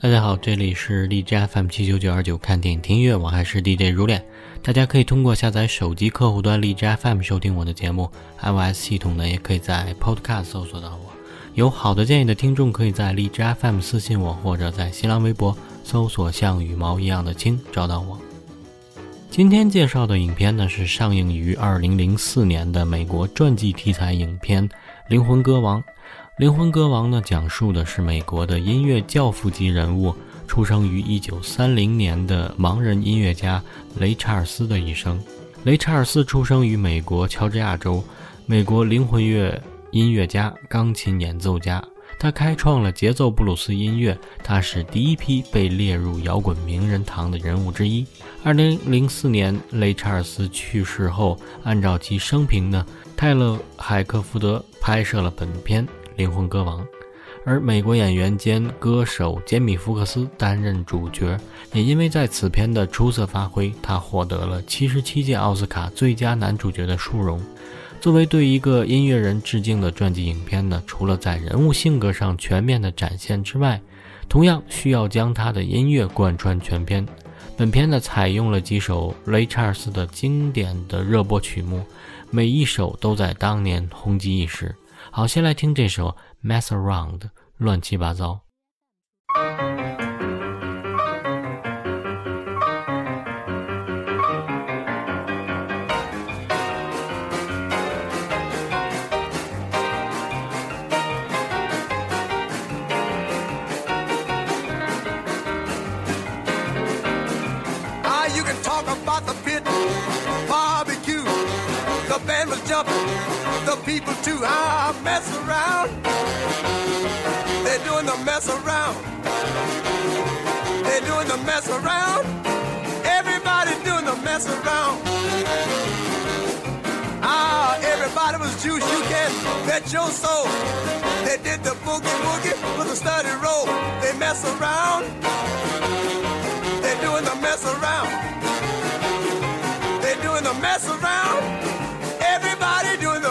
大家好，这里是荔枝 FM 七九九二九看电影听音乐，我还是 DJ 如恋。大家可以通过下载手机客户端荔枝 FM 收听我的节目，iOS 系统呢也可以在 Podcast 搜索到我。有好的建议的听众可以在荔枝 FM 私信我，或者在新浪微博搜索“像羽毛一样的青”找到我。今天介绍的影片呢是上映于二零零四年的美国传记题材影片《灵魂歌王》。《灵魂歌王》呢，讲述的是美国的音乐教父级人物，出生于一九三零年的盲人音乐家雷查尔斯的一生。雷查尔斯出生于美国乔治亚州，美国灵魂乐音乐家、钢琴演奏家。他开创了节奏布鲁斯音乐，他是第一批被列入摇滚名人堂的人物之一。二零零四年，雷查尔斯去世后，按照其生平呢，泰勒·海克福德拍摄了本片。灵魂歌王，而美国演员兼歌手杰米·福克斯担任主角，也因为在此片的出色发挥，他获得了七十七届奥斯卡最佳男主角的殊荣。作为对一个音乐人致敬的传记影片呢，除了在人物性格上全面的展现之外，同样需要将他的音乐贯穿全片。本片呢，采用了几首雷查尔斯的经典的热播曲目，每一首都在当年红极一时。好，先来听这首《Mess Around》，乱七八糟。The people too. I mess around. They're doing the mess around. They're doing the mess around. Everybody's doing the mess around. Ah, everybody was juice. You can bet your soul. They did the boogie woogie with a study roll. They mess around. They're doing the mess around. They're doing the mess around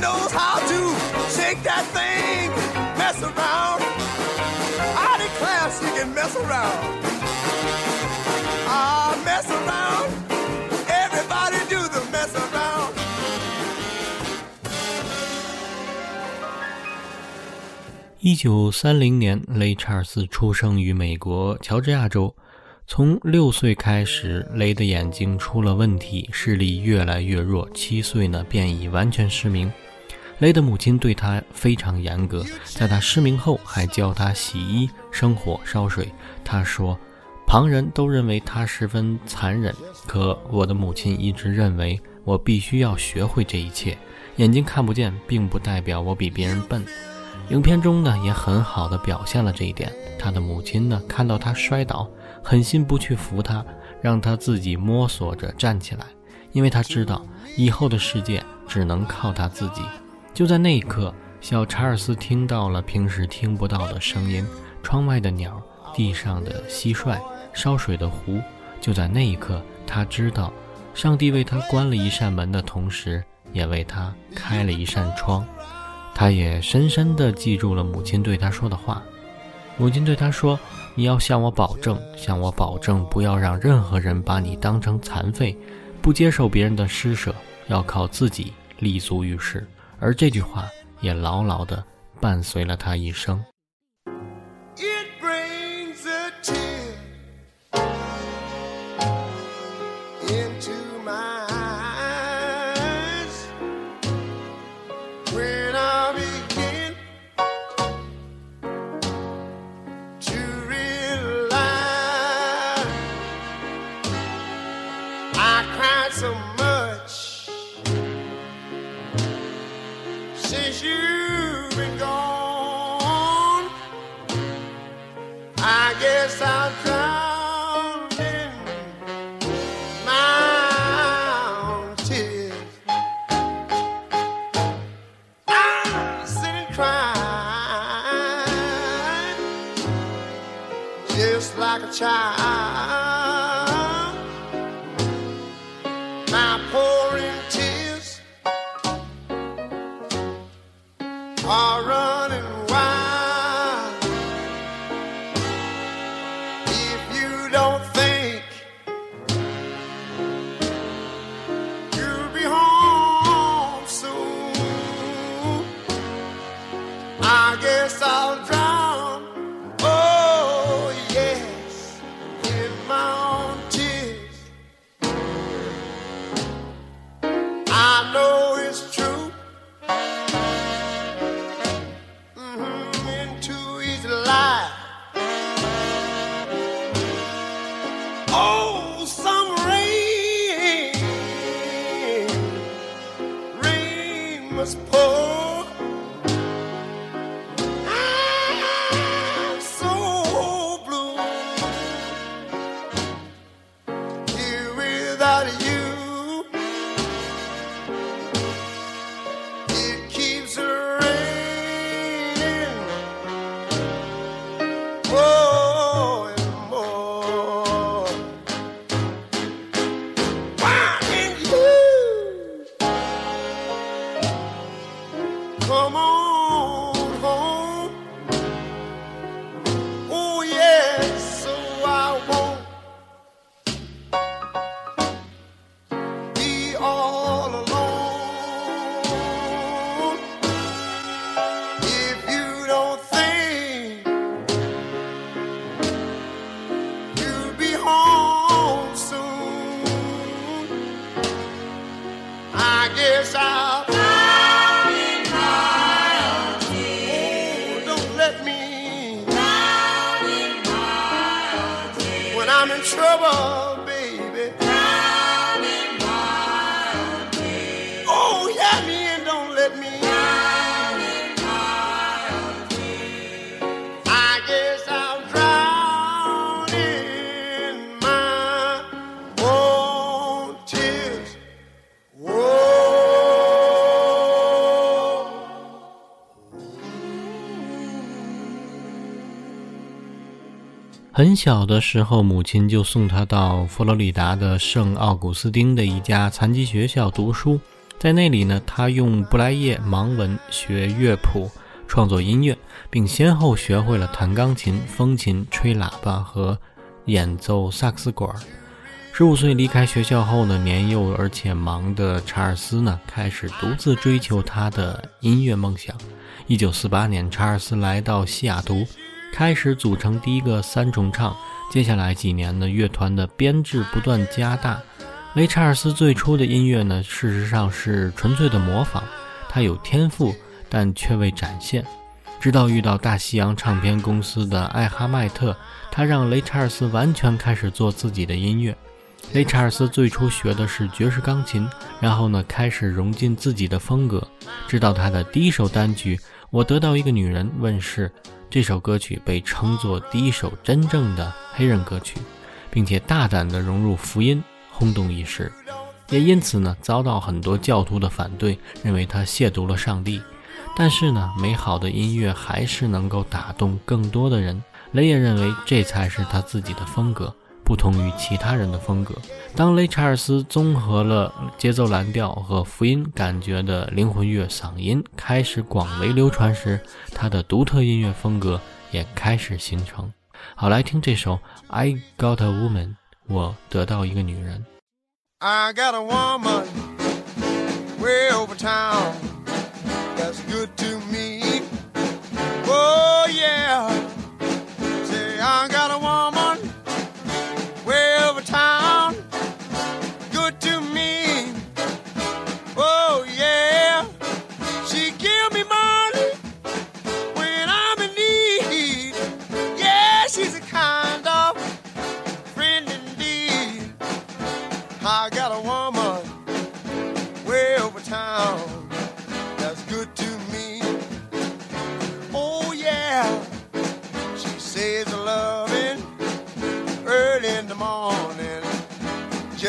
Knows how to shake that thing, mess around. I declare she can mess around. Ah, mess around. Everybody do the mess around. 一九三零年，雷查尔斯出生于美国乔治亚州。从六岁开始，雷的眼睛出了问题，视力越来越弱。七岁呢，便已完全失明。雷的母亲对他非常严格，在他失明后还教他洗衣、生火、烧水。他说：“旁人都认为他十分残忍，可我的母亲一直认为我必须要学会这一切。眼睛看不见，并不代表我比别人笨。”影片中呢，也很好的表现了这一点。他的母亲呢，看到他摔倒，狠心不去扶他，让他自己摸索着站起来，因为他知道以后的世界只能靠他自己。就在那一刻，小查尔斯听到了平时听不到的声音：窗外的鸟，地上的蟋蟀，烧水的壶。就在那一刻，他知道，上帝为他关了一扇门的同时，也为他开了一扇窗。他也深深地记住了母亲对他说的话。母亲对他说：“你要向我保证，向我保证，不要让任何人把你当成残废，不接受别人的施舍，要靠自己立足于世。”而这句话也牢牢地伴随了他一生。很小的时候，母亲就送他到佛罗里达的圣奥古斯丁的一家残疾学校读书。在那里呢，他用布莱叶盲文学乐谱、创作音乐，并先后学会了弹钢琴、风琴、吹喇叭和演奏萨克斯管。十五岁离开学校后呢，年幼而且忙的查尔斯呢，开始独自追求他的音乐梦想。一九四八年，查尔斯来到西雅图。开始组成第一个三重唱，接下来几年呢，乐团的编制不断加大。雷查尔斯最初的音乐呢，事实上是纯粹的模仿，他有天赋，但却未展现。直到遇到大西洋唱片公司的艾哈迈特，他让雷查尔斯完全开始做自己的音乐。雷查尔斯最初学的是爵士钢琴，然后呢，开始融进自己的风格，直到他的第一首单曲《我得到一个女人》问世。这首歌曲被称作第一首真正的黑人歌曲，并且大胆地融入福音，轰动一时。也因此呢，遭到很多教徒的反对，认为他亵渎了上帝。但是呢，美好的音乐还是能够打动更多的人。雷也认为这才是他自己的风格，不同于其他人的风格。当雷查尔斯综合了节奏蓝调和福音感觉的灵魂乐嗓音开始广为流传时，他的独特音乐风格也开始形成。好，来听这首《I Got a Woman》，我得到一个女人。I got a woman way over town good to.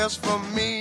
Just for me.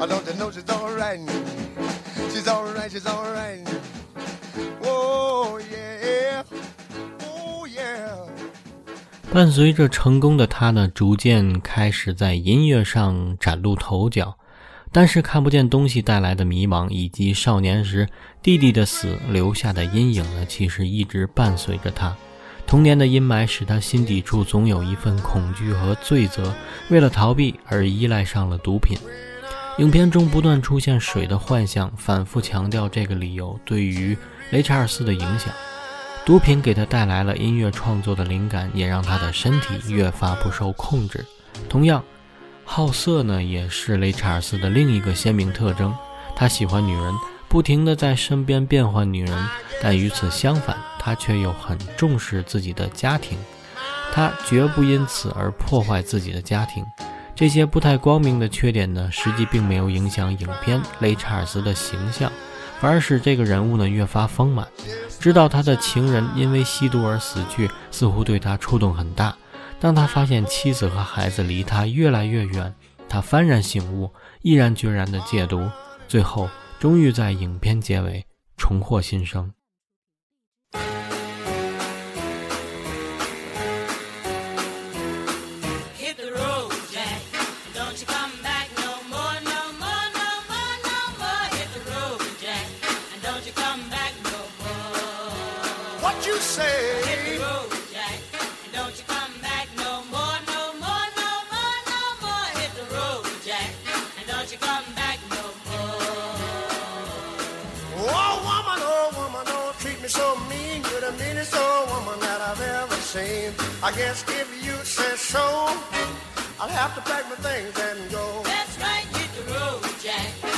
I don't know she's all right? She's all right, she's all right. Oh, yeah. Oh, yeah. 伴随着成功的他呢，逐渐开始在音乐上崭露头角。但是看不见东西带来的迷茫，以及少年时弟弟的死留下的阴影呢，其实一直伴随着他。童年的阴霾使他心底处总有一份恐惧和罪责，为了逃避而依赖上了毒品。影片中不断出现水的幻象，反复强调这个理由对于雷查尔斯的影响。毒品给他带来了音乐创作的灵感，也让他的身体越发不受控制。同样，好色呢，也是雷查尔斯的另一个鲜明特征。他喜欢女人，不停地在身边变换女人，但与此相反，他却又很重视自己的家庭。他绝不因此而破坏自己的家庭。这些不太光明的缺点呢，实际并没有影响影片雷查尔斯的形象，反而使这个人物呢越发丰满。知道他的情人因为吸毒而死去，似乎对他触动很大。当他发现妻子和孩子离他越来越远，他幡然醒悟，毅然决然地戒毒，最后终于在影片结尾重获新生。Meanest old woman that I've ever seen. I guess if you say so, I'll have to pack my things and go. That's right, hit the road, Jack.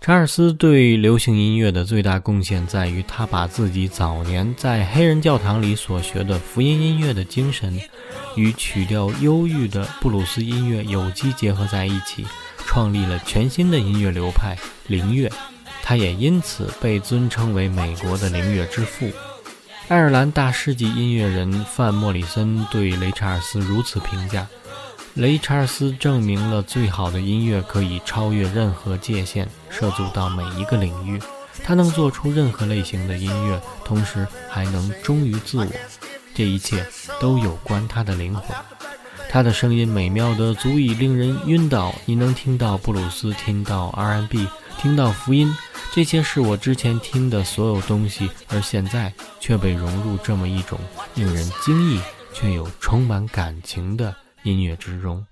查尔斯对流行音乐的最大贡献在于，他把自己早年在黑人教堂里所学的福音音乐的精神，与曲调忧郁的布鲁斯音乐有机结合在一起，创立了全新的音乐流派——灵乐。他也因此被尊称为美国的灵乐之父。爱尔兰大师级音乐人范莫里森对雷查尔斯如此评价：雷查尔斯证明了最好的音乐可以超越任何界限，涉足到每一个领域。他能做出任何类型的音乐，同时还能忠于自我。这一切都有关他的灵魂。他的声音美妙的足以令人晕倒，你能听到布鲁斯，听到 R&B，听到福音，这些是我之前听的所有东西，而现在却被融入这么一种令人惊异却又充满感情的音乐之中。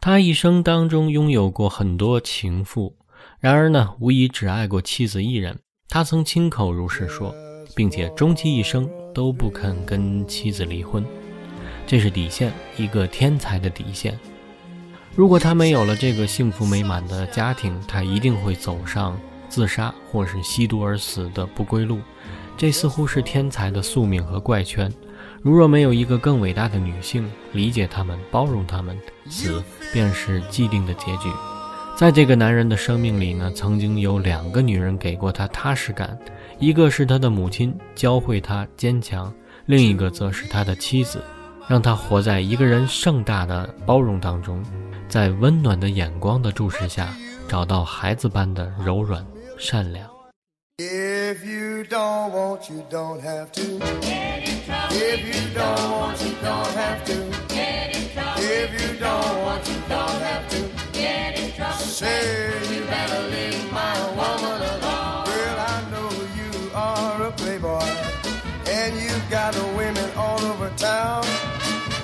他一生当中拥有过很多情妇，然而呢，无疑只爱过妻子一人。他曾亲口如是说，并且终其一生都不肯跟妻子离婚，这是底线，一个天才的底线。如果他没有了这个幸福美满的家庭，他一定会走上自杀或是吸毒而死的不归路。这似乎是天才的宿命和怪圈。如若没有一个更伟大的女性理解他们、包容他们，死便是既定的结局。在这个男人的生命里呢，曾经有两个女人给过他踏实感，一个是他的母亲，教会他坚强；另一个则是他的妻子，让他活在一个人盛大的包容当中，在温暖的眼光的注视下，找到孩子般的柔软、善良。If you don't want, you don't have to. If you don't want, you don't have to. If you don't want, you don't have to. Say you better leave my woman alone. Girl, I know you are a playboy, and you've got the women all over town.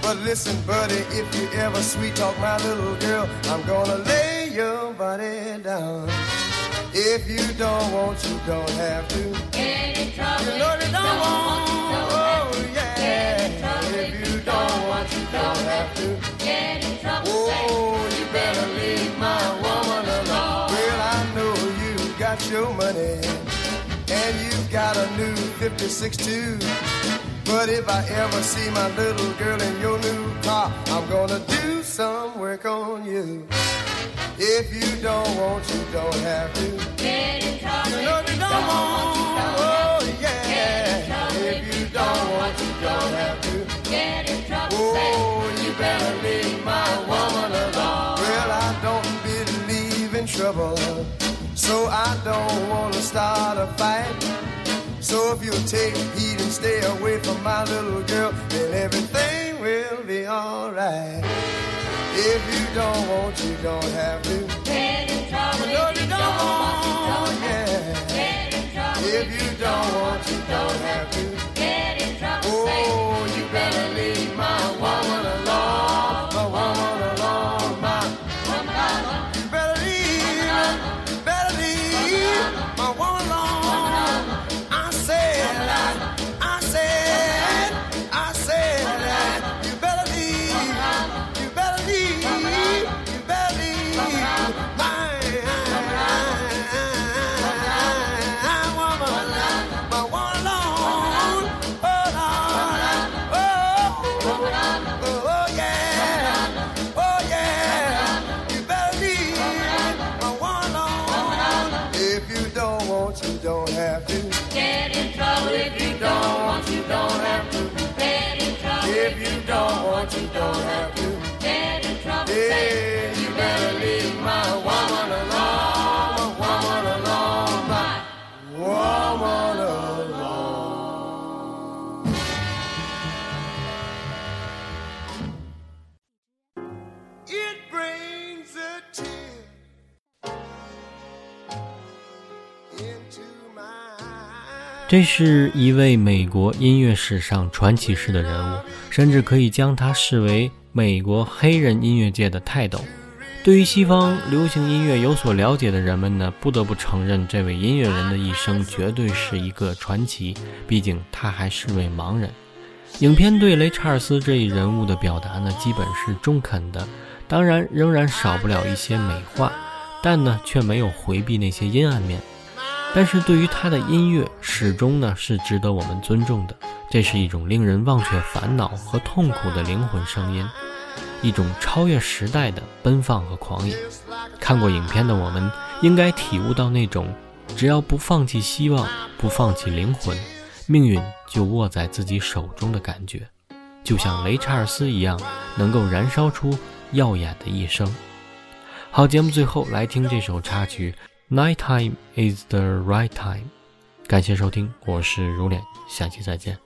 But listen, buddy, if you ever sweet talk my little girl, I'm gonna lay your body down. If you don't want, you don't have to. You know you don't want, oh yeah. If you don't want, you don't have to. Oh, you better leave my woman alone. Well, I know you got your money, and you've got a new 56 too. But if I ever see my little girl in your new car, I'm gonna do some work on you. If you don't want, you don't have to. get in You know you don't want, oh yeah. If you don't want, you don't have to. Get in trouble. Oh, you better leave my woman alone. Well, I don't believe in trouble, so I don't wanna start a fight. So if you'll take heed and stay away from my little girl, then everything will be alright. If you don't want, you don't have to. You know you don't want, yeah. If you don't want, you don't have to. 这是一位美国音乐史上传奇式的人物，甚至可以将他视为美国黑人音乐界的泰斗。对于西方流行音乐有所了解的人们呢，不得不承认，这位音乐人的一生绝对是一个传奇。毕竟他还是位盲人。影片对雷查尔斯这一人物的表达呢，基本是中肯的，当然仍然少不了一些美化，但呢，却没有回避那些阴暗面。但是对于他的音乐，始终呢是值得我们尊重的。这是一种令人忘却烦恼和痛苦的灵魂声音，一种超越时代的奔放和狂野。看过影片的我们，应该体悟到那种只要不放弃希望，不放弃灵魂，命运就握在自己手中的感觉，就像雷查尔斯一样，能够燃烧出耀眼的一生。好，节目最后来听这首插曲。Nighttime is the right time。感谢收听，我是如脸，下期再见。